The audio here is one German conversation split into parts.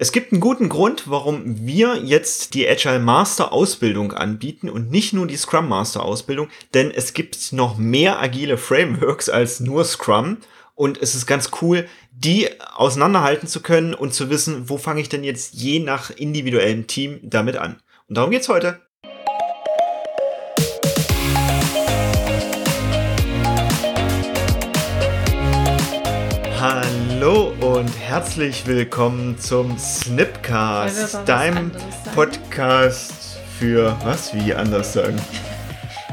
Es gibt einen guten Grund, warum wir jetzt die Agile Master Ausbildung anbieten und nicht nur die Scrum Master Ausbildung, denn es gibt noch mehr agile Frameworks als nur Scrum und es ist ganz cool, die auseinanderhalten zu können und zu wissen, wo fange ich denn jetzt je nach individuellem Team damit an. Und darum geht's heute. Hallo und herzlich willkommen zum Snipcast, deinem Podcast für was? Wie anders sagen?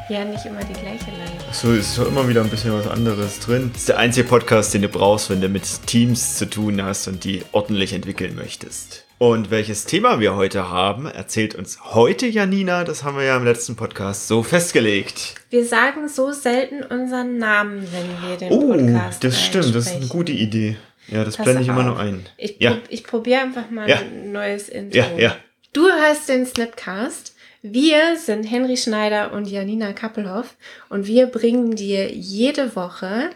Ja, nicht immer die gleiche Line. So ist doch immer wieder ein bisschen was anderes drin. Das ist der einzige Podcast, den du brauchst, wenn du mit Teams zu tun hast und die ordentlich entwickeln möchtest. Und welches Thema wir heute haben, erzählt uns heute Janina. Das haben wir ja im letzten Podcast so festgelegt. Wir sagen so selten unseren Namen, wenn wir den oh, Podcast das stimmt. Das ist eine gute Idee. Ja, das blende ich immer nur ein. Ich, ja. prob, ich probiere einfach mal Ja. ein neues Intro. Ja, ja. Du hörst den Snipcast. Wir sind Henry Schneider und Janina Kappelhoff und wir bringen dir jede Woche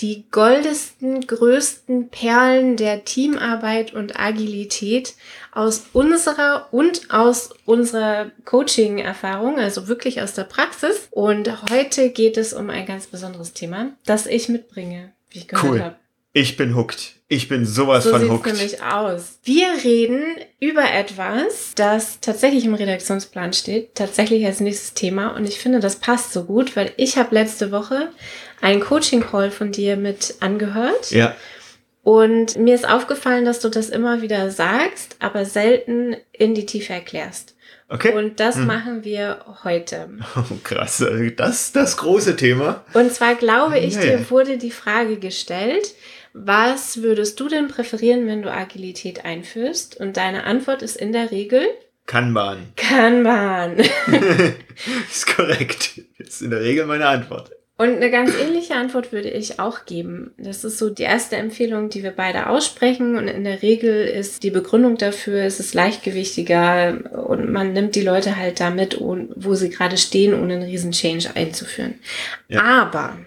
die goldesten, größten Perlen der Teamarbeit und Agilität aus unserer und aus unserer Coaching-Erfahrung, also wirklich aus der Praxis. Und heute geht es um ein ganz besonderes Thema, das ich mitbringe, wie ich gehört Cool. habe. Ich bin hooked. Ich bin sowas So von sieht's hooked. nämlich aus. Wir reden über etwas, das tatsächlich im Redaktionsplan steht, tatsächlich als nächstes Thema. Und ich finde, das passt so gut, weil ich habe letzte Woche einen Coaching-Call von dir mit angehört. Ja, Und mir ist aufgefallen, dass du das immer wieder sagst, aber selten in die Tiefe erklärst. okay. Und das Hm. machen wir heute. Oh, krass. Also Das ist das große Thema. Und zwar glaube ich, Ja, dir ja. wurde die Frage gestellt, was würdest du denn präferieren, wenn du Agilität einführst? Und deine Antwort ist in der Regel Kanban. Kanban. ist korrekt. Ist in der Regel meine Antwort. Und eine ganz ähnliche Antwort würde ich auch geben. Das ist so die erste Empfehlung, die wir beide aussprechen. Und in der Regel ist die Begründung dafür, es ist leichtgewichtiger und man nimmt die Leute halt damit, wo sie gerade stehen, ohne einen riesen Change einzuführen. Ja. Aber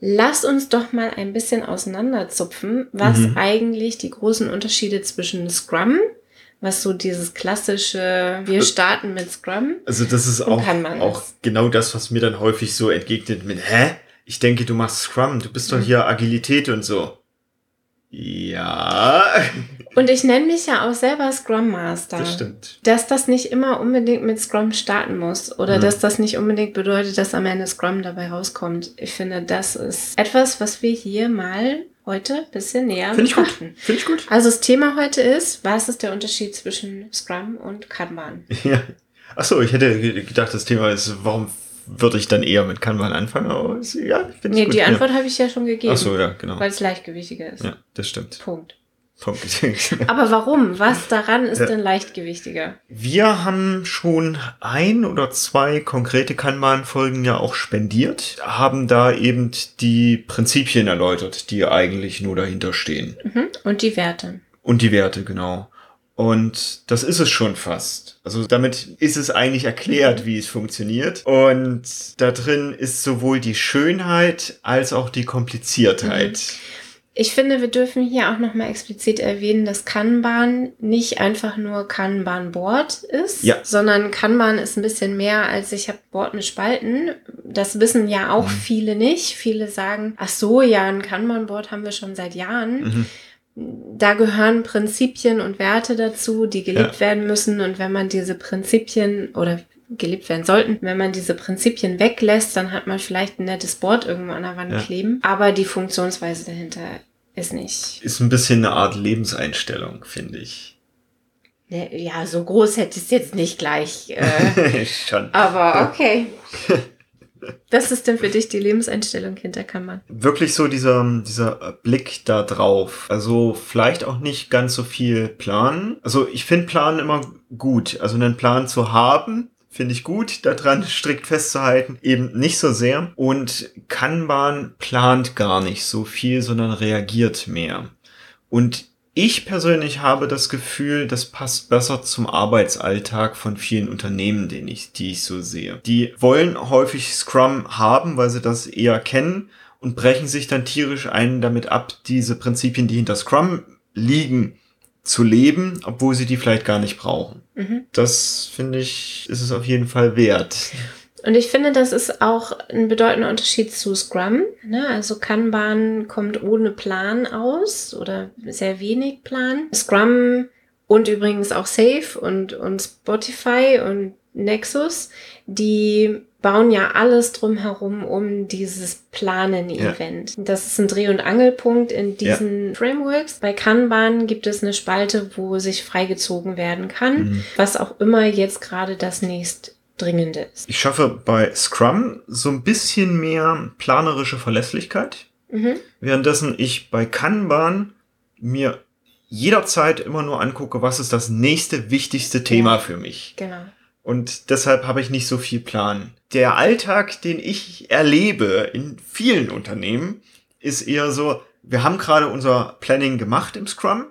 lass uns doch mal ein bisschen auseinanderzupfen, was Mhm. eigentlich die großen Unterschiede zwischen Scrum, was so dieses klassische, wir starten mit Scrum, Also das ist auch, auch das. genau das, was mir dann häufig so entgegnet mit, hä? Ich denke, du machst Scrum, du bist doch Mhm. hier Agilität und so. Ja, Und ich nenne mich ja auch selber Scrum Master. das stimmt. Dass das nicht immer unbedingt mit Scrum starten muss oder Mhm. dass das nicht unbedingt bedeutet, dass am Ende Scrum dabei rauskommt. Ich finde, das ist etwas, was wir hier mal heute ein bisschen näher Finde ich gut. Finde ich gut. Also das Thema heute ist, was ist der Unterschied zwischen Scrum und Kanban? Ja. Achso, ich hätte ge- gedacht, das Thema ist, warum würde ich dann eher mit Kanban anfangen? Aber ist, ja, ich finde Nee, gut. die Antwort habe ich ja schon gegeben, Achso, ja, genau. weil es leichtgewichtiger ist. Ja, das stimmt. Punkt. Aber warum? Was daran ist Ja. denn leichtgewichtiger? Wir haben schon ein oder zwei konkrete Kanban-Folgen ja auch spendiert, haben da eben die Prinzipien erläutert, die eigentlich nur dahinter stehen. Mhm. Und die Werte. Und die Werte, genau. Und das ist es schon fast. Also damit ist es eigentlich erklärt, wie es funktioniert. Und da drin ist sowohl die Schönheit als auch die Kompliziertheit. Ich finde, wir dürfen hier auch nochmal explizit erwähnen, dass Kanban nicht einfach nur Kanban-Board ist, Ja. sondern Kanban ist ein bisschen mehr als ich habe Board mit Spalten. Das wissen ja auch Mhm. viele nicht. Viele sagen, ach so, ja, ein Kanban-Board haben wir schon seit Jahren. Mhm. Da gehören Prinzipien und Werte dazu, die gelebt Ja. werden müssen. Und wenn man diese Prinzipien oder gelebt werden sollten, wenn man diese Prinzipien weglässt, dann hat man vielleicht ein nettes Board irgendwo an der Wand Ja. kleben. Aber die Funktionsweise dahinter ist nicht. Ist ein bisschen eine Art Lebenseinstellung, finde ich. Ne, Ja, so groß hätte ich es jetzt nicht gleich. Äh, Schon. aber okay. Was ist denn für dich die Lebenseinstellung hinter Kanban? wirklich so dieser, dieser Blick da drauf. Also vielleicht auch nicht ganz so viel planen. Also ich finde Planen immer gut. Also einen Plan zu haben, finde ich gut. Daran strikt festzuhalten, eben nicht so sehr. Und Kanban plant gar nicht so viel, sondern reagiert mehr. Und ich persönlich habe das Gefühl, das passt besser zum Arbeitsalltag von vielen Unternehmen, den ich, die ich so sehe. Die wollen häufig Scrum haben, weil sie das eher kennen und brechen sich dann tierisch ein damit ab, diese Prinzipien, die hinter Scrum liegen, zu leben, obwohl sie die vielleicht gar nicht brauchen. Mhm. Das finde ich, ist es auf jeden Fall wert. Und ich finde, das ist auch ein bedeutender Unterschied zu Scrum. Ne? Also Kanban kommt ohne Plan aus oder sehr wenig Plan. Scrum und übrigens auch Safe und, und Spotify und Nexus, die bauen ja alles drumherum um dieses Planen-Event. Ja. Das ist ein Dreh- und Angelpunkt in diesen ja. Frameworks. Bei Kanban gibt es eine Spalte, wo sich freigezogen werden kann, mhm. was auch immer jetzt gerade das nächst dringende ist. Ich schaffe bei Scrum so ein bisschen mehr planerische Verlässlichkeit, mhm. währenddessen ich bei Kanban mir jederzeit immer nur angucke, was ist das nächste wichtigste Thema ja. für mich. Genau. Und deshalb habe ich nicht so viel Plan. Der Alltag, den ich erlebe in vielen Unternehmen, ist eher so, wir haben gerade unser Planning gemacht im Scrum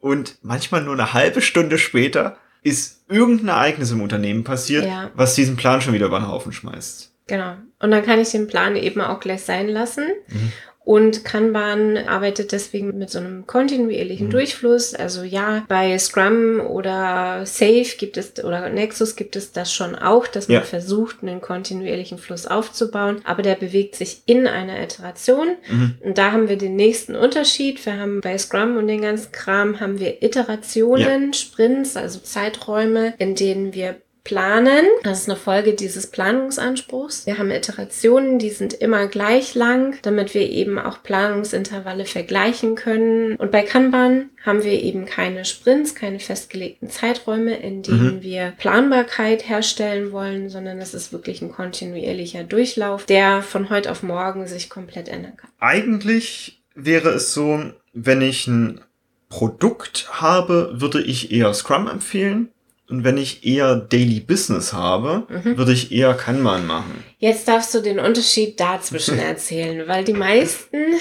und manchmal nur eine halbe Stunde später ist irgendein Ereignis im Unternehmen passiert, ja. was diesen Plan schon wieder über den Haufen schmeißt. Genau. Und dann kann ich den Plan eben auch gleich sein lassen. Mhm. Und Kanban arbeitet deswegen mit so einem kontinuierlichen mhm. Durchfluss. Also ja, bei Scrum oder Safe gibt es oder Nexus gibt es das schon auch, dass man ja. versucht, einen kontinuierlichen Fluss aufzubauen. Aber der bewegt sich in einer Iteration. Mhm. Und da haben wir den nächsten Unterschied. Wir haben bei Scrum und den ganzen Kram haben wir Iterationen, ja. Sprints, also Zeiträume, in denen wir planen. Das ist eine Folge dieses Planungsanspruchs. Wir haben Iterationen, die sind immer gleich lang, damit wir eben auch Planungsintervalle vergleichen können. Und bei Kanban haben wir eben keine Sprints, keine festgelegten Zeiträume, in denen mhm. wir Planbarkeit herstellen wollen, sondern es ist wirklich ein kontinuierlicher Durchlauf, der von heute auf morgen sich komplett ändern kann. Eigentlich wäre es so, wenn ich ein Produkt habe, würde ich eher Scrum empfehlen und wenn ich eher Daily Business habe, mhm. würde ich eher Kanban machen. Jetzt darfst du den Unterschied dazwischen erzählen, weil die meisten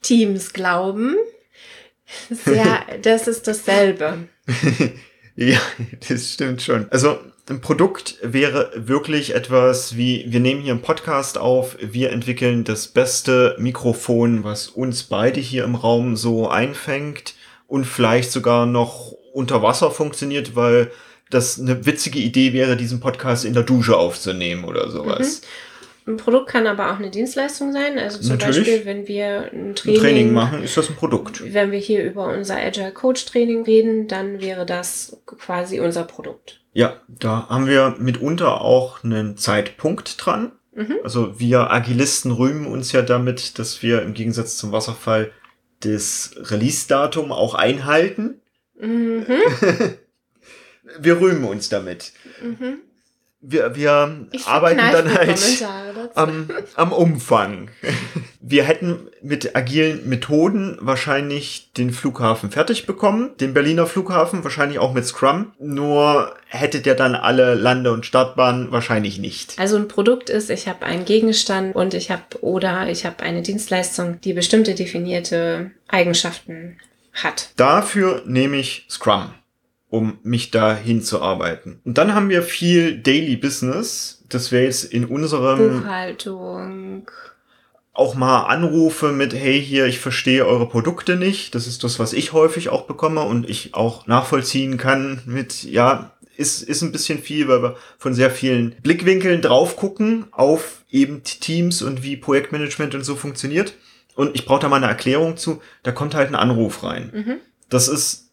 Teams glauben, ja, das ist dasselbe. ja, das stimmt schon. Also ein Produkt wäre wirklich etwas wie, wir nehmen hier einen Podcast auf, wir entwickeln das beste Mikrofon, was uns beide hier im Raum so einfängt und vielleicht sogar noch unter Wasser funktioniert, weil das eine witzige Idee wäre, diesen Podcast in der Dusche aufzunehmen oder sowas. Mhm. Ein Produkt kann aber auch eine Dienstleistung sein. Also zum Natürlich. Beispiel, wenn wir ein Training, ein Training, machen, ist das ein Produkt. Wenn wir hier über unser Agile Coach Training reden, dann wäre das quasi unser Produkt. Ja, da haben wir mitunter auch einen Zeitpunkt dran. Mhm. Also wir Agilisten rühmen uns ja damit, dass wir im Gegensatz zum Wasserfall das Release-Datum auch einhalten. Mhm. wir rühmen uns damit. Mhm. Wir, wir arbeiten dann halt am, am Umfang. Wir hätten mit agilen Methoden wahrscheinlich den Flughafen fertig bekommen, den Berliner Flughafen, wahrscheinlich auch mit Scrum. Nur hätte der dann alle Lande- und Startbahnen wahrscheinlich nicht. Also ein Produkt ist, ich habe einen Gegenstand und ich habe oder ich habe eine Dienstleistung, die bestimmte definierte Eigenschaften hat. Dafür nehme ich Scrum um mich da hinzuarbeiten. Und dann haben wir viel Daily Business. Das wäre jetzt in unserem Buchhaltung. Auch mal Anrufe mit, hey hier, ich verstehe eure Produkte nicht. Das ist das, was ich häufig auch bekomme und ich auch nachvollziehen kann mit, ja, ist, ist ein bisschen viel, weil wir von sehr vielen Blickwinkeln drauf gucken auf eben Teams und wie Projektmanagement und so funktioniert. Und ich brauche da mal eine Erklärung zu. Da kommt halt ein Anruf rein. Mhm. Das ist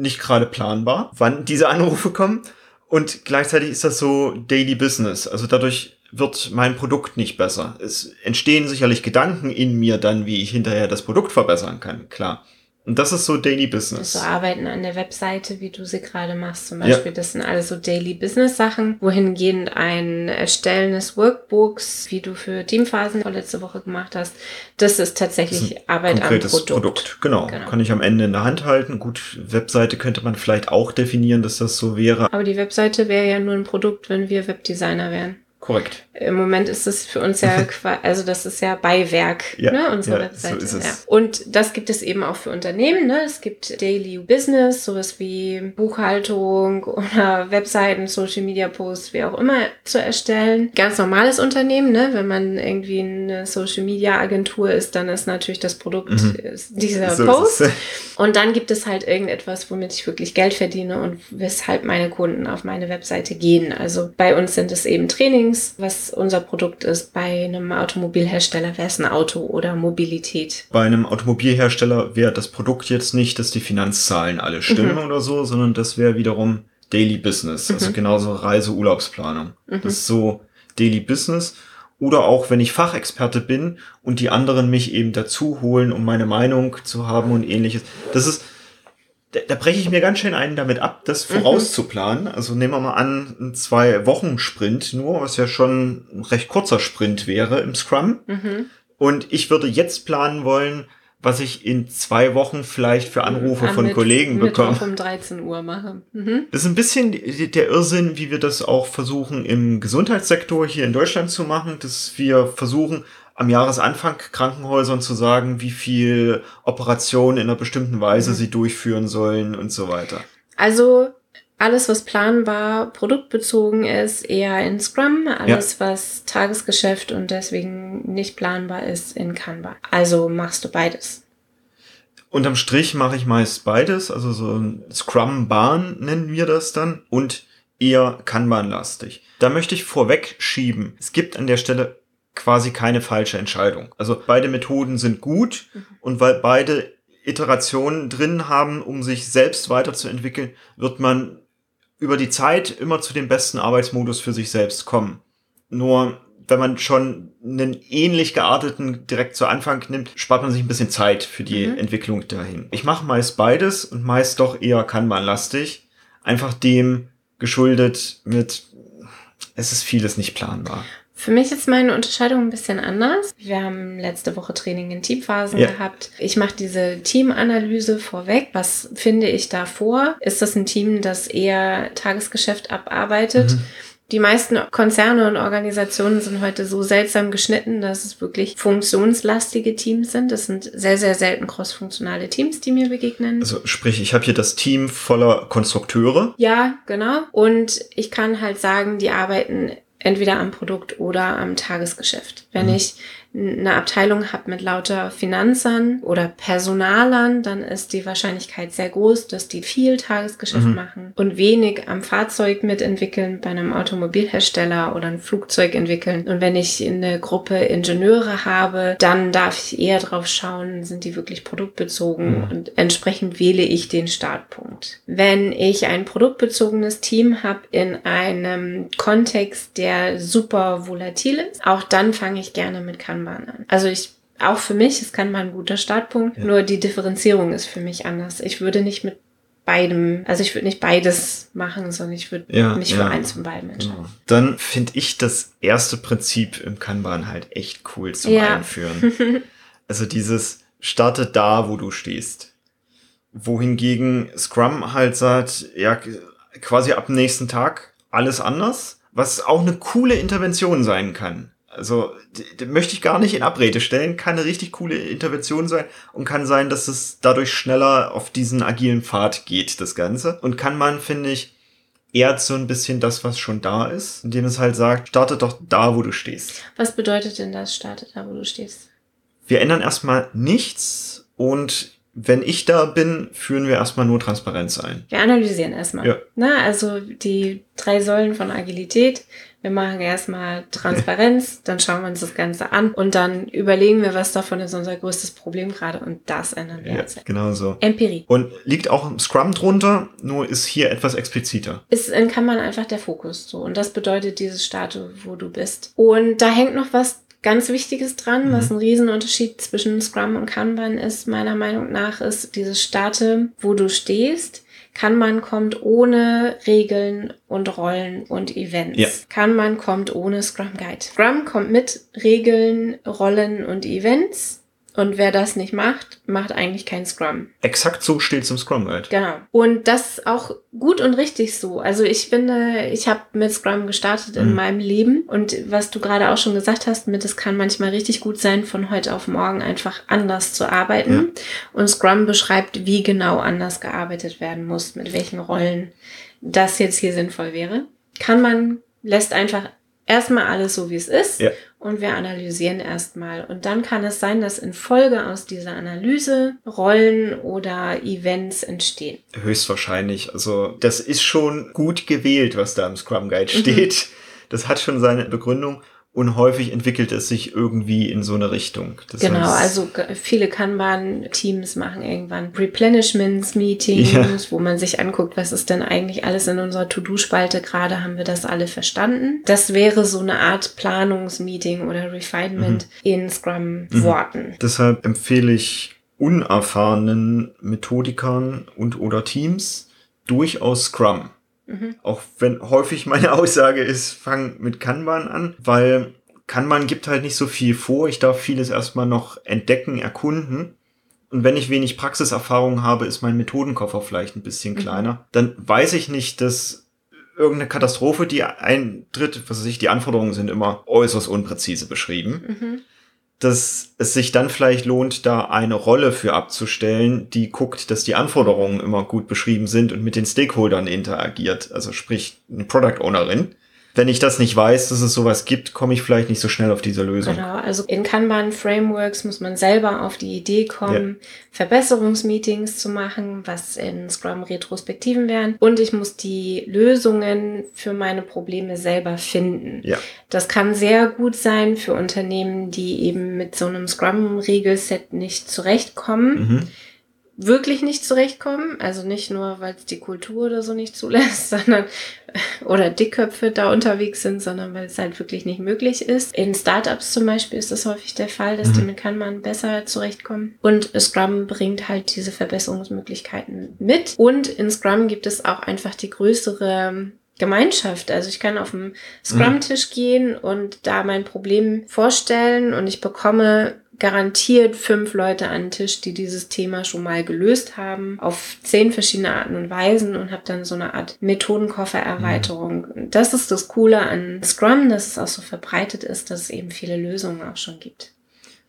nicht gerade planbar, wann diese Anrufe kommen. Und gleichzeitig ist das so Daily Business. Also dadurch wird mein Produkt nicht besser. Es entstehen sicherlich Gedanken in mir dann, wie ich hinterher das Produkt verbessern kann, klar. Und das ist so Daily Business. So arbeiten an der Webseite, wie du sie gerade machst, zum Beispiel. Ja. Das sind alles so Daily Business Sachen. Wohingehend ein Erstellen des Workbooks, wie du für Teamphasen letzte Woche gemacht hast, das ist tatsächlich das ist Arbeit am Produkt. Produkt. Genau. genau. Kann ich am Ende in der Hand halten. Gut, Webseite könnte man vielleicht auch definieren, dass das so wäre. Aber die Webseite wäre ja nur ein Produkt, wenn wir Webdesigner wären. Korrekt. Im Moment ist es für uns ja, also das ist ja Beiwerk, ja, ne, unsere ja, Webseite. So ist es. Ja. Und das gibt es eben auch für Unternehmen, ne? Es gibt Daily Business, sowas wie Buchhaltung oder Webseiten, Social Media Posts, wie auch immer zu erstellen. Ganz normales Unternehmen, ne? Wenn man irgendwie eine Social Media Agentur ist, dann ist natürlich das Produkt Mhm. dieser So Post. Und dann gibt es halt irgendetwas, womit ich wirklich Geld verdiene und weshalb meine Kunden auf meine Webseite gehen. Also bei uns sind es eben Trainings, was unser Produkt ist. Bei einem Automobilhersteller wäre es ein Auto oder Mobilität. Bei einem Automobilhersteller wäre das Produkt jetzt nicht, dass die Finanzzahlen alle stimmen Mhm. oder so, sondern das wäre wiederum Daily Business, also Mhm. genauso Reise-Urlaubsplanung. Mhm. Das ist so Daily Business. Oder auch, wenn ich Fachexperte bin und die anderen mich eben dazu holen, um meine Meinung zu haben und ähnliches. Das ist, da, da breche ich mir ganz schön einen damit ab, das Mhm. vorauszuplanen. Also nehmen wir mal an, ein zwei Wochen Sprint nur, was ja schon ein recht kurzer Sprint wäre im Scrum. Mhm. Und ich würde jetzt planen wollen, was ich in zwei Wochen vielleicht für Anrufe Am von Mitt- Kollegen bekomme. Mittwoch um 13 Uhr mache. Mhm. Das ist ein bisschen der Irrsinn, wie wir das auch versuchen im Gesundheitssektor hier in Deutschland zu machen, dass wir versuchen, am Jahresanfang Krankenhäusern zu sagen, wie viel Operationen in einer bestimmten Weise Mhm. sie durchführen sollen und so weiter. Also alles, was planbar, produktbezogen ist, eher in Scrum. Alles, was Tagesgeschäft und deswegen nicht planbar ist, in Kanban. Also machst du beides. Unterm Strich mache ich meist beides, also so ein Scrum-Bahn nennen wir das dann und eher Kanban-lastig. Da möchte ich vorweg schieben. Es gibt an der Stelle quasi keine falsche Entscheidung. Also beide Methoden sind gut Mhm. und weil beide Iterationen drin haben, um sich selbst weiterzuentwickeln, wird man über die Zeit immer zu dem besten Arbeitsmodus für sich selbst kommen. Nur wenn man schon einen ähnlich gearteten direkt zu Anfang nimmt, spart man sich ein bisschen Zeit für die Mhm. Entwicklung dahin. Ich mache meist beides und meist doch eher Kanban-lastig. Einfach dem geschuldet mit, es ist vieles nicht planbar. Für mich ist meine Unterscheidung ein bisschen anders. Wir haben letzte Woche Training in Teamphasen Ja. gehabt. Ich mache diese Teamanalyse vorweg. Was finde ich da vor? Ist das ein Team, das eher Tagesgeschäft abarbeitet? Mhm. Die meisten Konzerne und Organisationen sind heute so seltsam geschnitten, dass es wirklich funktionslastige Teams sind. Das sind sehr, sehr selten crossfunktionale Teams, die mir begegnen. Also sprich, ich habe hier das Team voller Konstrukteure. Ja, genau. Und ich kann halt sagen, die arbeiten entweder am Produkt oder am Tagesgeschäft. Wenn Mhm. ich eine Abteilung habe mit lauter Finanzern oder Personalern, dann ist die Wahrscheinlichkeit sehr groß, dass die viel Tagesgeschäft Mhm. machen und wenig am Fahrzeug mitentwickeln, bei einem Automobilhersteller oder ein Flugzeug entwickeln. Und wenn ich eine Gruppe Ingenieure habe, dann darf ich eher drauf schauen, sind die wirklich produktbezogen Mhm. und entsprechend wähle ich den Startpunkt. Wenn ich ein produktbezogenes Team habe in einem Kontext, der super volatil ist, auch dann fange ich gerne mit Kanban an. Also ich auch für mich ist Kanban ein guter Startpunkt, Ja. nur die Differenzierung ist für mich anders. Ich würde nicht mit beidem, also ich würde nicht beides machen, sondern ich würde Ja, mich ja. für eins von beiden entscheiden. Genau. Dann finde ich das erste Prinzip im Kanban halt echt cool zum Ja. Einführen. Also dieses starte da, wo du stehst. Wohingegen Scrum halt sagt, ja, quasi ab dem nächsten Tag alles anders, was auch eine coole Intervention sein kann. Also möchte ich gar nicht in Abrede stellen, kann eine richtig coole Intervention sein und kann sein, dass es dadurch schneller auf diesen agilen Pfad geht, das Ganze. Und kann man, finde ich, ehrt so ein bisschen das, was schon da ist, indem es halt sagt, starte doch da, wo du stehst. Was bedeutet denn das, starte da, wo du stehst? Wir ändern erstmal nichts und wenn ich da bin, führen wir erstmal nur Transparenz ein. Wir analysieren erstmal. Ja. Na, also die drei Säulen von Agilität. Wir machen erstmal Transparenz, dann schauen wir uns das Ganze an und dann überlegen wir, was davon ist unser größtes Problem gerade und das ändern wir Ja, jetzt. genau so. Empirie. Und liegt auch im Scrum drunter, nur ist hier etwas expliziter. Ist in Kanban einfach der Fokus so und das bedeutet dieses Starte, wo du bist. Und da hängt noch was ganz Wichtiges dran, Mhm. was ein Riesenunterschied zwischen Scrum und Kanban ist, meiner Meinung nach, ist dieses Starte, wo du stehst. Kanban kommt ohne Regeln und Rollen und Events. Ja. Kanban kommt ohne Scrum Guide. Scrum kommt mit Regeln, Rollen und Events. Und wer das nicht macht, macht eigentlich kein Scrum. Exakt so steht es im Scrum Guide. Genau. Und das auch gut und richtig so. Also ich finde, ich habe mit Scrum gestartet in Mhm. meinem Leben. Und was du gerade auch schon gesagt hast, mit es kann manchmal richtig gut sein, von heute auf morgen einfach anders zu arbeiten. Und Scrum beschreibt, wie genau anders gearbeitet werden muss, mit welchen Rollen das jetzt hier sinnvoll wäre. Kann man, lässt einfach erstmal alles so, wie es ist. Ja. Und wir analysieren erstmal. Und dann kann es sein, dass in Folge aus dieser Analyse Rollen oder Events entstehen. Höchstwahrscheinlich. Also, das ist schon gut gewählt, was da im Scrum Guide Mhm. steht. Das hat schon seine Begründung und häufig entwickelt es sich irgendwie in so eine Richtung. Das genau, heißt, also viele Kanban-Teams machen irgendwann Replenishments-Meetings, Ja. wo man sich anguckt, was ist denn eigentlich alles in unserer To-Do-Spalte gerade, haben wir das alle verstanden. Das wäre so eine Art Planungsmeeting oder Refinement Mhm. in Scrum-Worten. Deshalb empfehle ich unerfahrenen Methodikern und oder Teams durchaus Scrum. Mhm. Auch wenn häufig meine Aussage ist, fang mit Kanban an, weil Kanban gibt halt nicht so viel vor. Ich darf vieles erstmal noch entdecken, erkunden. Und wenn ich wenig Praxiserfahrung habe, ist mein Methodenkoffer vielleicht ein bisschen Mhm. kleiner. Dann weiß ich nicht, dass irgendeine Katastrophe, die eintritt, was weiß ich, die Anforderungen sind immer äußerst unpräzise beschrieben Mhm. Dass es sich dann vielleicht lohnt, da eine Rolle für abzustellen, die guckt, dass die Anforderungen immer gut beschrieben sind und mit den Stakeholdern interagiert. Also sprich, eine Product Ownerin. Wenn ich das nicht weiß, dass es sowas gibt, komme ich vielleicht nicht so schnell auf diese Lösung. Genau, also in Kanban-Frameworks muss man selber auf die Idee kommen, Verbesserungsmeetings zu machen, was in Scrum Retrospektiven wären. Und ich muss die Lösungen für meine Probleme selber finden. Ja. Das kann sehr gut sein für Unternehmen, die eben mit so einem Scrum-Regelset nicht zurechtkommen. Mhm. Wirklich nicht zurechtkommen. Also nicht nur, weil es die Kultur oder so nicht zulässt, sondern oder Dickköpfe da unterwegs sind, sondern weil es halt wirklich nicht möglich ist. In Startups zum Beispiel ist das häufig der Fall, dass die Mhm. mit Kanban besser zurechtkommen. Und Scrum bringt halt diese Verbesserungsmöglichkeiten mit. Und in Scrum gibt es auch einfach die größere Gemeinschaft. Also ich kann auf den Scrum-Tisch gehen und da mein Problem vorstellen und ich bekomme garantiert fünf Leute an den Tisch, die dieses Thema schon mal gelöst haben, auf zehn verschiedene Arten und Weisen und habe dann so eine Art Methodenkoffer-Erweiterung. Und Das ist das Coole an Scrum, dass es auch so verbreitet ist, dass es eben viele Lösungen auch schon gibt.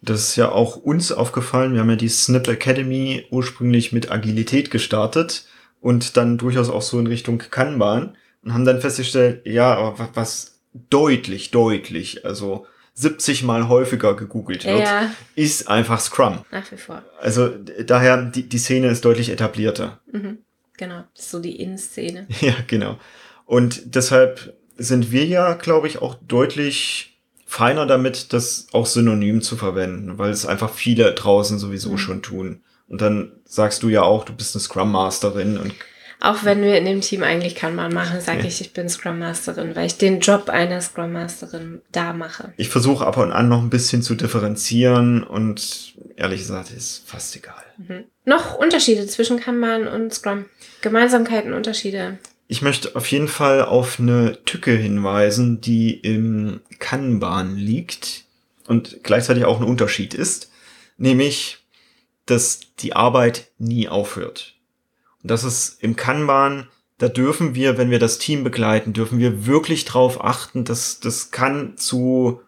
Das ist ja auch uns aufgefallen. Wir haben ja die Snip Academy ursprünglich mit Agilität gestartet und dann durchaus auch so in Richtung Kanban und haben dann festgestellt, ja, aber wa- was deutlich, deutlich, also 70 mal häufiger gegoogelt wird, Ja, ist einfach Scrum. nach wie vor. Also daher, die, die Szene ist deutlich etablierter. Mhm. Genau, so die In-Szene. ja, genau. Und deshalb sind wir ja, glaube ich, auch deutlich feiner damit, das auch synonym zu verwenden, weil es einfach viele draußen sowieso Mhm. schon tun. Und dann sagst du ja auch, du bist eine Scrum Masterin und Auch wenn wir in dem Team eigentlich Kanban machen, sage Ja. ich, ich bin Scrum Masterin, weil ich den Job einer Scrum Masterin da mache. ich versuche ab und an noch ein bisschen zu differenzieren und ehrlich gesagt ist fast egal. Mhm. Noch Unterschiede zwischen Kanban und Scrum. Gemeinsamkeiten, Unterschiede. Ich möchte auf jeden Fall auf eine Tücke hinweisen, die im Kanban liegt und gleichzeitig auch ein Unterschied ist, nämlich, dass die Arbeit nie aufhört. Das ist im Kanban, da dürfen wir, wenn wir das Team begleiten, dürfen wir wirklich drauf achten, dass das kann zu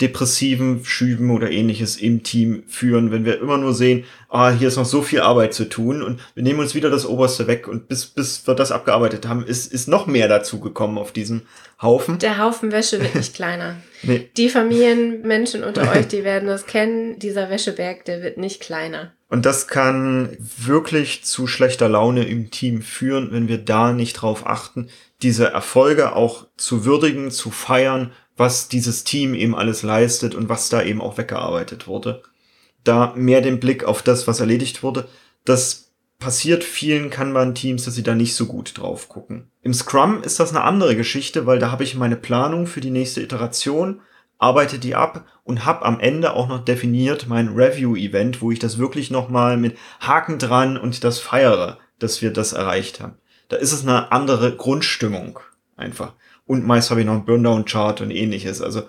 depressiven Schüben oder ähnliches im Team führen, wenn wir immer nur sehen, ah, hier ist noch so viel Arbeit zu tun und wir nehmen uns wieder das Oberste weg und bis, bis wir das abgearbeitet haben, ist, ist noch mehr dazu gekommen auf diesem Haufen. Der Haufen Wäsche wird nicht kleiner. Nee. Die Familienmenschen unter euch, die werden das kennen. Dieser Wäscheberg, der wird nicht kleiner. Und das kann wirklich zu schlechter Laune im Team führen, wenn wir da nicht drauf achten, diese Erfolge auch zu würdigen, zu feiern, was dieses Team eben alles leistet und was da eben auch weggearbeitet wurde. Da mehr den Blick auf das, was erledigt wurde. Das passiert vielen Kanban-Teams, dass sie da nicht so gut drauf gucken. Im Scrum ist das eine andere Geschichte, weil da habe ich meine Planung für die nächste Iteration, arbeite die ab und habe am Ende auch noch definiert mein Review-Event, wo ich das wirklich nochmal mit Haken dran und das feiere, dass wir das erreicht haben. Da ist es eine andere Grundstimmung einfach. Und meist habe ich noch einen Burndown-Chart und ähnliches. Also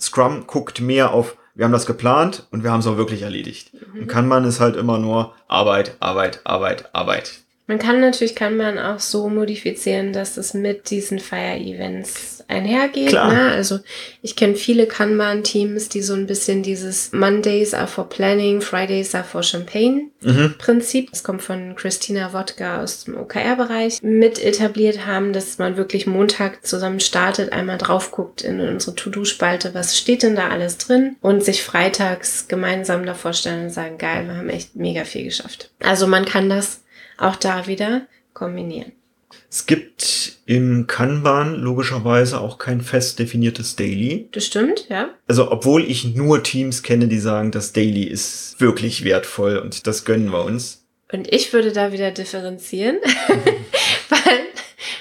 Scrum guckt mehr auf wir haben das geplant und wir haben es auch wirklich erledigt. Mhm. Und Kanban ist halt immer nur Arbeit, Arbeit, Arbeit, Arbeit. Man kann natürlich, kann man auch so modifizieren, dass es mit diesen Fire-Events einhergeht. Klar. Ne? Also ich kenne viele Kanban-Teams, die so ein bisschen dieses Mondays are for Planning, Fridays are for Champagne mhm. Prinzip, das kommt von Christina Wodka aus dem OKR-Bereich, mit etabliert haben, dass man wirklich Montag zusammen startet, einmal drauf guckt in unsere To-Do-Spalte, was steht denn da alles drin und sich freitags gemeinsam davor stellen und sagen, geil, wir haben echt mega viel geschafft. Also man kann das auch da wieder kombinieren. Es gibt im Kanban logischerweise auch kein fest definiertes Daily. Das stimmt, ja. Also, obwohl ich nur Teams kenne, die sagen, das Daily ist wirklich wertvoll und das gönnen wir uns. Und ich würde da wieder differenzieren, weil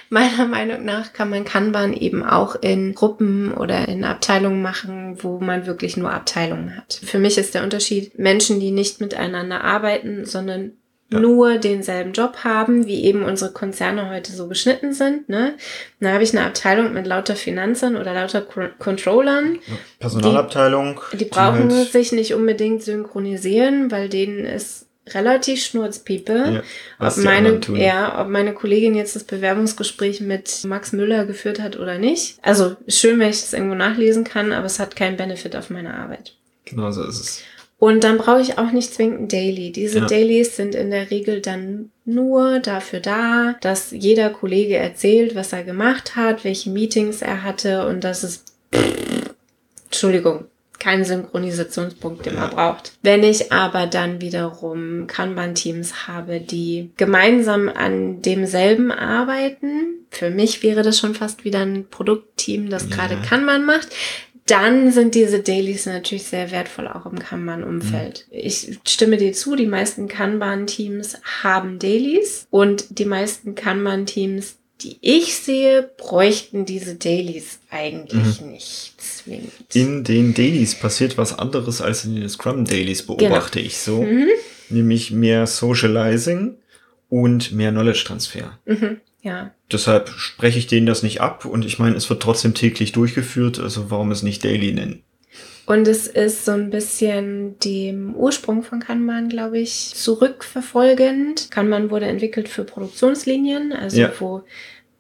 meiner Meinung nach kann man Kanban eben auch in Gruppen oder in Abteilungen machen, wo man wirklich nur Abteilungen hat. Für mich ist der Unterschied Menschen, die nicht miteinander arbeiten, sondern ja. nur denselben Job haben, wie eben unsere Konzerne heute so geschnitten sind. Ne? Dann habe ich eine Abteilung mit lauter Finanzern oder lauter Controllern. Personalabteilung. Die, die brauchen halt sich nicht unbedingt synchronisieren, weil denen ist relativ Schnurzpiepe. Ja, ob, meine, ja, ob meine Kollegin jetzt das Bewerbungsgespräch mit Max Müller geführt hat oder nicht. Also schön, wenn ich das irgendwo nachlesen kann, aber es hat keinen Benefit auf meine Arbeit. Genau so ist es. Und dann brauche ich auch nicht zwingend ein Daily. Diese ja. Dailies sind in der Regel dann nur dafür da, dass jeder Kollege erzählt, was er gemacht hat, welche Meetings er hatte und dass es, Entschuldigung, keinen Synchronisationspunkt, den man braucht. Wenn ich aber dann wiederum Kanban-Teams habe, die gemeinsam an demselben arbeiten, für mich wäre das schon fast wieder ein Produktteam, das ja. gerade Kanban macht, dann sind diese Dailies natürlich sehr wertvoll auch im Kanban-Umfeld. Mhm. Ich stimme dir zu, die meisten Kanban-Teams haben Dailies und die meisten Kanban-Teams, die ich sehe, bräuchten diese Dailies eigentlich mhm. nicht zwingend. In den Dailies passiert was anderes als in den Scrum-Dailies, beobachte genau. ich so. Mhm. Nämlich mehr Socializing und mehr Knowledge-Transfer. Mhm. Ja. Deshalb spreche ich denen das nicht ab und ich meine, es wird trotzdem täglich durchgeführt, also warum es nicht Daily nennen? Und es ist so ein bisschen dem Ursprung von Kanban, glaube ich, zurückverfolgend. Kanban wurde entwickelt für Produktionslinien, also ja. wo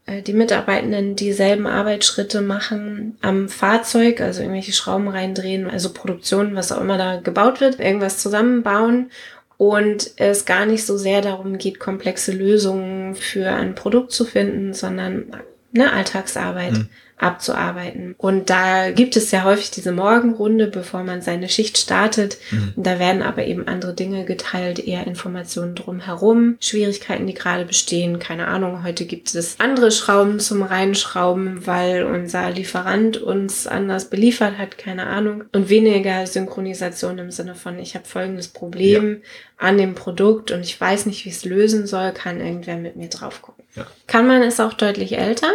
äh, die Mitarbeitenden dieselben Arbeitsschritte machen am Fahrzeug, also irgendwelche Schrauben reindrehen, also Produktion, was auch immer da gebaut wird, irgendwas zusammenbauen und es gar nicht so sehr darum geht, komplexe Lösungen für ein Produkt zu finden, sondern eine Alltagsarbeit. Mhm abzuarbeiten. Und da gibt es ja häufig diese Morgenrunde, bevor man seine Schicht startet. Mhm. Da werden aber eben andere Dinge geteilt, eher Informationen drumherum, Schwierigkeiten, die gerade bestehen. Keine Ahnung, heute gibt es andere Schrauben zum Reinschrauben, weil unser Lieferant uns anders beliefert hat, keine Ahnung. Und weniger Synchronisation im Sinne von, ich habe folgendes Problem ja. an dem Produkt und ich weiß nicht, wie es lösen soll, kann irgendwer mit mir drauf gucken. Ja. Kann man es auch deutlich älter?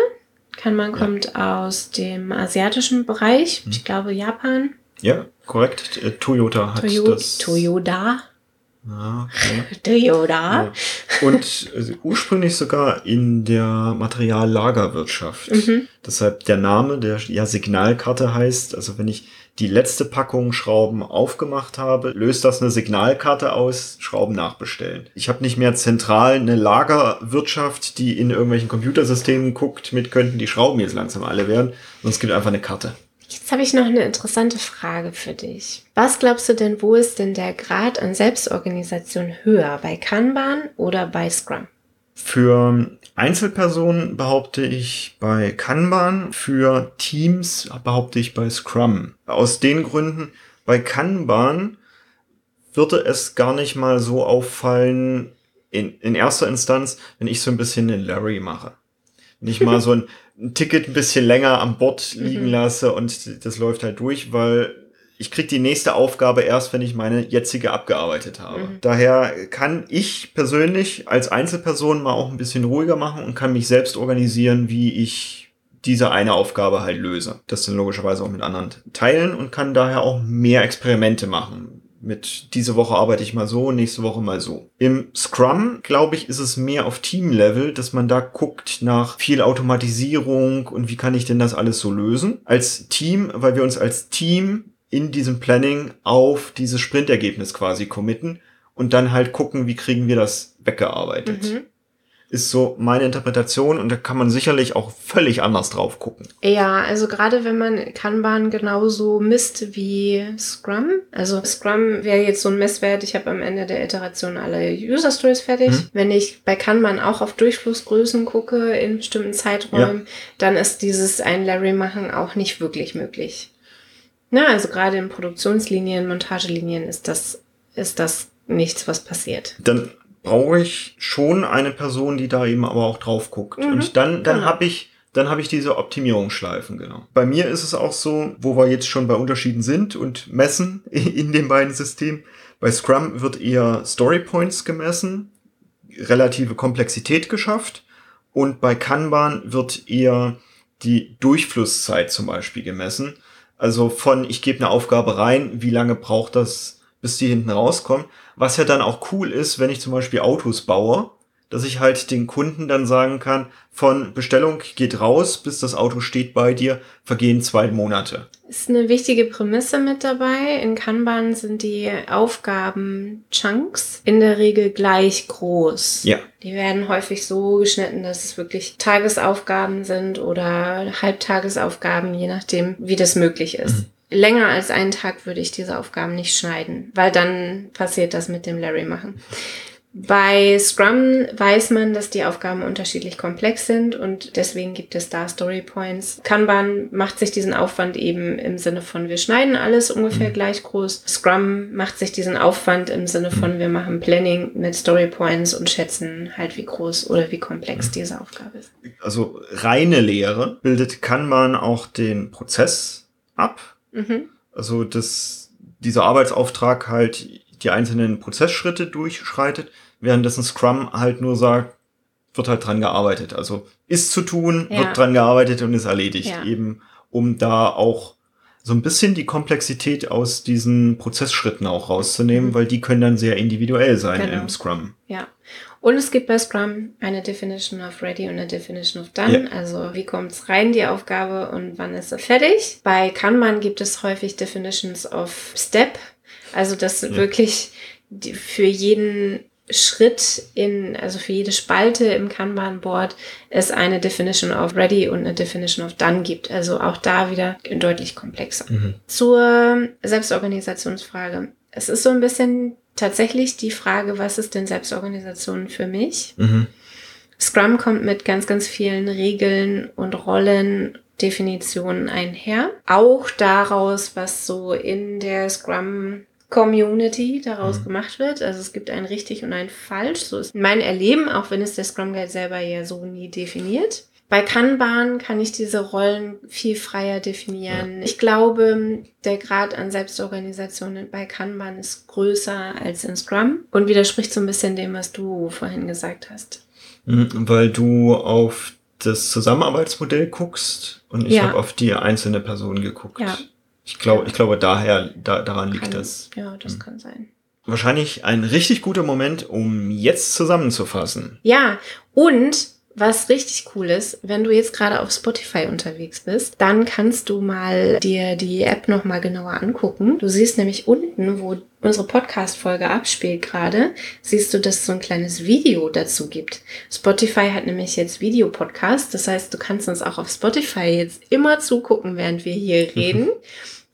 Kanban ja. kommt aus dem asiatischen Bereich, hm. ich glaube Japan. Ja, korrekt. Äh, Toyota hat Toyo das. Toyota. Ja, okay. Toyota. Ja. Und äh, ursprünglich sogar in der Materiallagerwirtschaft. Mhm. Deshalb der Name, der ja Signalkarte heißt. Also wenn ich die letzte Packung Schrauben aufgemacht habe, löst das eine Signalkarte aus, Schrauben nachbestellen. Ich habe nicht mehr zentral eine Lagerwirtschaft, die in irgendwelchen Computersystemen guckt, mit könnten die Schrauben jetzt langsam alle werden, sondern es gibt einfach eine Karte. Jetzt habe ich noch eine interessante Frage für dich. Was glaubst du denn, wo ist denn der Grad an Selbstorganisation höher? Bei Kanban oder bei Scrum? Für Einzelpersonen behaupte ich bei Kanban, für Teams behaupte ich bei Scrum. Aus den Gründen, bei Kanban würde es gar nicht mal so auffallen, in, in erster Instanz, wenn ich so ein bisschen den Larry mache. Wenn ich mal so ein, ein Ticket ein bisschen länger am Bord liegen mhm. lasse und das läuft halt durch, weil ich krieg die nächste Aufgabe erst, wenn ich meine jetzige abgearbeitet habe. Mhm. Daher kann ich persönlich als Einzelperson mal auch ein bisschen ruhiger machen und kann mich selbst organisieren, wie ich diese eine Aufgabe halt löse. Das dann logischerweise auch mit anderen teilen und kann daher auch mehr Experimente machen. Mit diese Woche arbeite ich mal so, nächste Woche mal so. Im Scrum, glaube ich, ist es mehr auf Team-Level, dass man da guckt nach viel Automatisierung und wie kann ich denn das alles so lösen. Als Team, weil wir uns als Team in diesem Planning auf dieses Sprintergebnis quasi committen und dann halt gucken, wie kriegen wir das weggearbeitet. Mhm ist so meine Interpretation und da kann man sicherlich auch völlig anders drauf gucken. Ja, also gerade wenn man Kanban genauso misst wie Scrum. Also Scrum wäre jetzt so ein Messwert, ich habe am Ende der Iteration alle User Stories fertig. Hm. Wenn ich bei Kanban auch auf Durchflussgrößen gucke in bestimmten Zeiträumen, ja. dann ist dieses ein Larry machen auch nicht wirklich möglich. Na, also gerade in Produktionslinien, Montagelinien ist das, ist das nichts, was passiert. Dann brauche ich schon eine Person, die da eben aber auch drauf guckt. Mhm, und dann, dann genau. habe ich, dann habe ich diese Optimierungsschleifen, genau. Bei mir ist es auch so, wo wir jetzt schon bei Unterschieden sind und messen in den beiden Systemen. Bei Scrum wird eher Story Points gemessen, relative Komplexität geschafft. Und bei Kanban wird eher die Durchflusszeit zum Beispiel gemessen. Also von, ich gebe eine Aufgabe rein, wie lange braucht das, bis die hinten rauskommt. Was ja dann auch cool ist, wenn ich zum Beispiel Autos baue, dass ich halt den Kunden dann sagen kann, von Bestellung geht raus, bis das Auto steht bei dir, vergehen zwei Monate. Ist eine wichtige Prämisse mit dabei. In Kanban sind die Aufgaben-Chunks in der Regel gleich groß. Ja. Die werden häufig so geschnitten, dass es wirklich Tagesaufgaben sind oder Halbtagesaufgaben, je nachdem, wie das möglich ist. Mhm länger als einen Tag würde ich diese Aufgaben nicht schneiden, weil dann passiert das mit dem Larry machen. Bei Scrum weiß man, dass die Aufgaben unterschiedlich komplex sind und deswegen gibt es da Story Points. Kanban macht sich diesen Aufwand eben im Sinne von wir schneiden alles ungefähr mhm. gleich groß. Scrum macht sich diesen Aufwand im Sinne von wir machen Planning mit Story Points und schätzen halt wie groß oder wie komplex mhm. diese Aufgabe ist. Also reine Lehre bildet Kanban auch den Prozess ab Mhm. Also, dass dieser Arbeitsauftrag halt die einzelnen Prozessschritte durchschreitet, währenddessen Scrum halt nur sagt, wird halt dran gearbeitet. Also ist zu tun, ja. wird dran gearbeitet und ist erledigt. Ja. Eben um da auch so ein bisschen die Komplexität aus diesen Prozessschritten auch rauszunehmen, mhm. weil die können dann sehr individuell sein genau. im Scrum. Ja. Und es gibt bei Scrum eine Definition of Ready und eine Definition of Done. Ja. Also wie kommt es rein, die Aufgabe, und wann ist sie fertig. Bei Kanban gibt es häufig Definitions of Step. Also dass ja. wirklich für jeden Schritt in, also für jede Spalte im Kanban-Board es eine Definition of Ready und eine Definition of Done gibt. Also auch da wieder deutlich komplexer. Mhm. Zur Selbstorganisationsfrage. Es ist so ein bisschen tatsächlich die Frage, was ist denn Selbstorganisation für mich? Mhm. Scrum kommt mit ganz, ganz vielen Regeln und Rollen Definitionen einher. Auch daraus, was so in der Scrum Community daraus mhm. gemacht wird. Also es gibt ein richtig und ein falsch. So ist mein Erleben, auch wenn es der Scrum Guide selber ja so nie definiert. Bei Kanban kann ich diese Rollen viel freier definieren. Ja. Ich glaube, der Grad an Selbstorganisation bei Kanban ist größer als in Scrum und widerspricht so ein bisschen dem, was du vorhin gesagt hast. Mhm, weil du auf das Zusammenarbeitsmodell guckst und ich ja. habe auf die einzelne Person geguckt. Ja. Ich glaube, ich glaube, daher, da, daran liegt kann, das. Ja, das hm. kann sein. Wahrscheinlich ein richtig guter Moment, um jetzt zusammenzufassen. Ja, und was richtig cool ist, wenn du jetzt gerade auf Spotify unterwegs bist, dann kannst du mal dir die App nochmal genauer angucken. Du siehst nämlich unten, wo unsere Podcast-Folge abspielt gerade, siehst du, dass es so ein kleines Video dazu gibt. Spotify hat nämlich jetzt Videopodcast. Das heißt, du kannst uns auch auf Spotify jetzt immer zugucken, während wir hier reden.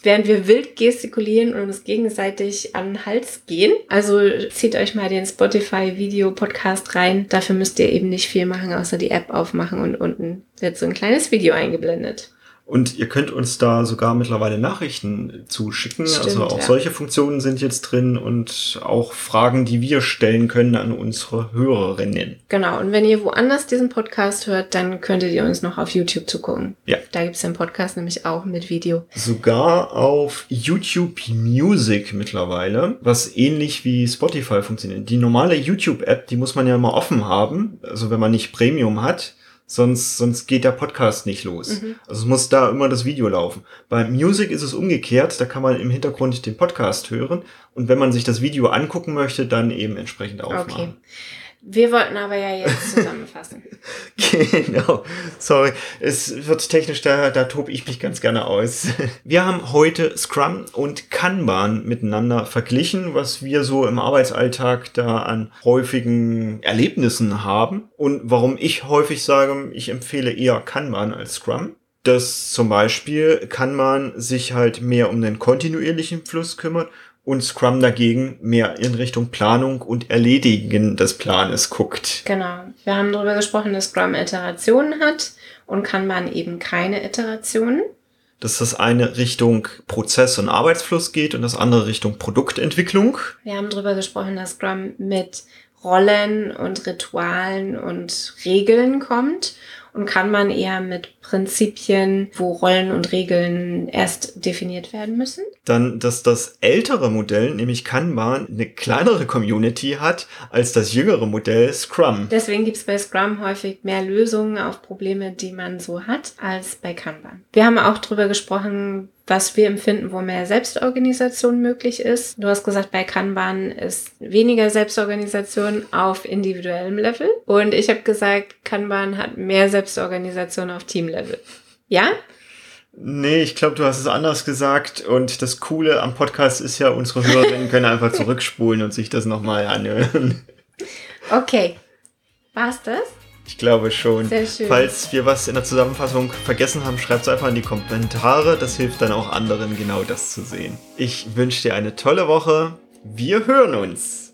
Während wir wild gestikulieren und uns gegenseitig an den Hals gehen. Also zieht euch mal den Spotify-Video-Podcast rein. Dafür müsst ihr eben nicht viel machen, außer die App aufmachen und unten wird so ein kleines Video eingeblendet. Und ihr könnt uns da sogar mittlerweile Nachrichten zuschicken. Stimmt, also auch ja. solche Funktionen sind jetzt drin und auch Fragen, die wir stellen können an unsere Hörerinnen. Genau. Und wenn ihr woanders diesen Podcast hört, dann könntet ihr uns noch auf YouTube zugucken. Ja. Da gibt's den Podcast nämlich auch mit Video. Sogar auf YouTube Music mittlerweile, was ähnlich wie Spotify funktioniert. Die normale YouTube-App, die muss man ja immer offen haben. Also wenn man nicht Premium hat sonst, sonst geht der Podcast nicht los. Mhm. Also es muss da immer das Video laufen. Bei Music ist es umgekehrt, da kann man im Hintergrund den Podcast hören und wenn man sich das Video angucken möchte, dann eben entsprechend aufmachen. Okay. Wir wollten aber ja jetzt zusammenfassen. genau. Sorry. Es wird technisch, da, da tobe ich mich ganz gerne aus. Wir haben heute Scrum und Kanban miteinander verglichen, was wir so im Arbeitsalltag da an häufigen Erlebnissen haben. Und warum ich häufig sage, ich empfehle eher Kanban als Scrum dass zum Beispiel kann man sich halt mehr um den kontinuierlichen Fluss kümmern und Scrum dagegen mehr in Richtung Planung und Erledigen des Planes guckt. Genau. Wir haben darüber gesprochen, dass Scrum Iterationen hat und kann man eben keine Iterationen. Dass das eine Richtung Prozess- und Arbeitsfluss geht und das andere Richtung Produktentwicklung. Wir haben darüber gesprochen, dass Scrum mit Rollen und Ritualen und Regeln kommt und kann man eher mit Prinzipien, wo Rollen und Regeln erst definiert werden müssen. Dann, dass das ältere Modell, nämlich Kanban, eine kleinere Community hat als das jüngere Modell Scrum. Deswegen gibt es bei Scrum häufig mehr Lösungen auf Probleme, die man so hat, als bei Kanban. Wir haben auch darüber gesprochen, was wir empfinden, wo mehr Selbstorganisation möglich ist. Du hast gesagt, bei Kanban ist weniger Selbstorganisation auf individuellem Level. Und ich habe gesagt, Kanban hat mehr Selbstorganisation auf Teamlevel. Ja? Nee, ich glaube, du hast es anders gesagt. Und das Coole am Podcast ist ja, unsere Hörerinnen können einfach zurückspulen und sich das nochmal anhören. Okay. War's das? Ich glaube schon. Sehr schön. Falls wir was in der Zusammenfassung vergessen haben, schreibt es einfach in die Kommentare. Das hilft dann auch anderen, genau das zu sehen. Ich wünsche dir eine tolle Woche. Wir hören uns.